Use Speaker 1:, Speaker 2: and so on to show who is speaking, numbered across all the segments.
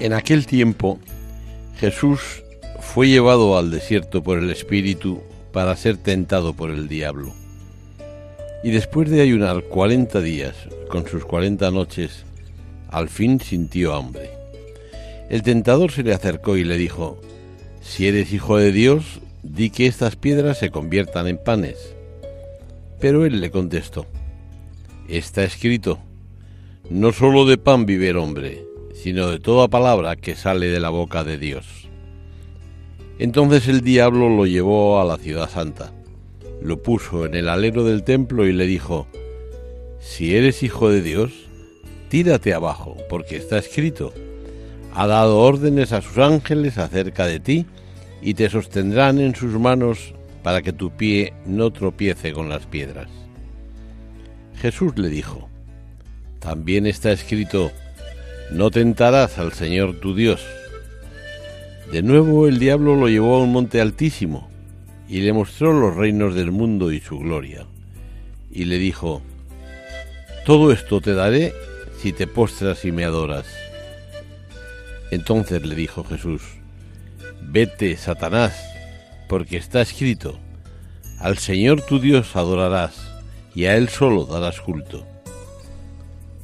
Speaker 1: En aquel tiempo Jesús fue llevado al desierto por el Espíritu para ser tentado por el diablo. Y después de ayunar cuarenta días con sus cuarenta noches, al fin sintió hambre. El tentador se le acercó y le dijo, Si eres hijo de Dios, di que estas piedras se conviertan en panes. Pero él le contestó, Está escrito, no sólo de pan vive el hombre, sino de toda palabra que sale de la boca de Dios. Entonces el diablo lo llevó a la ciudad santa, lo puso en el alero del templo y le dijo, Si eres hijo de Dios, tírate abajo, porque está escrito, ha dado órdenes a sus ángeles acerca de ti, y te sostendrán en sus manos para que tu pie no tropiece con las piedras. Jesús le dijo, También está escrito, no tentarás al Señor tu Dios. De nuevo el diablo lo llevó a un monte altísimo y le mostró los reinos del mundo y su gloria. Y le dijo, Todo esto te daré si te postras y me adoras. Entonces le dijo Jesús, Vete, Satanás, porque está escrito, Al Señor tu Dios adorarás, y a Él solo darás culto.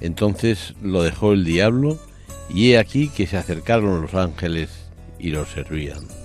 Speaker 1: Entonces lo dejó el diablo, y he aquí que se acercaron los ángeles y lo servían.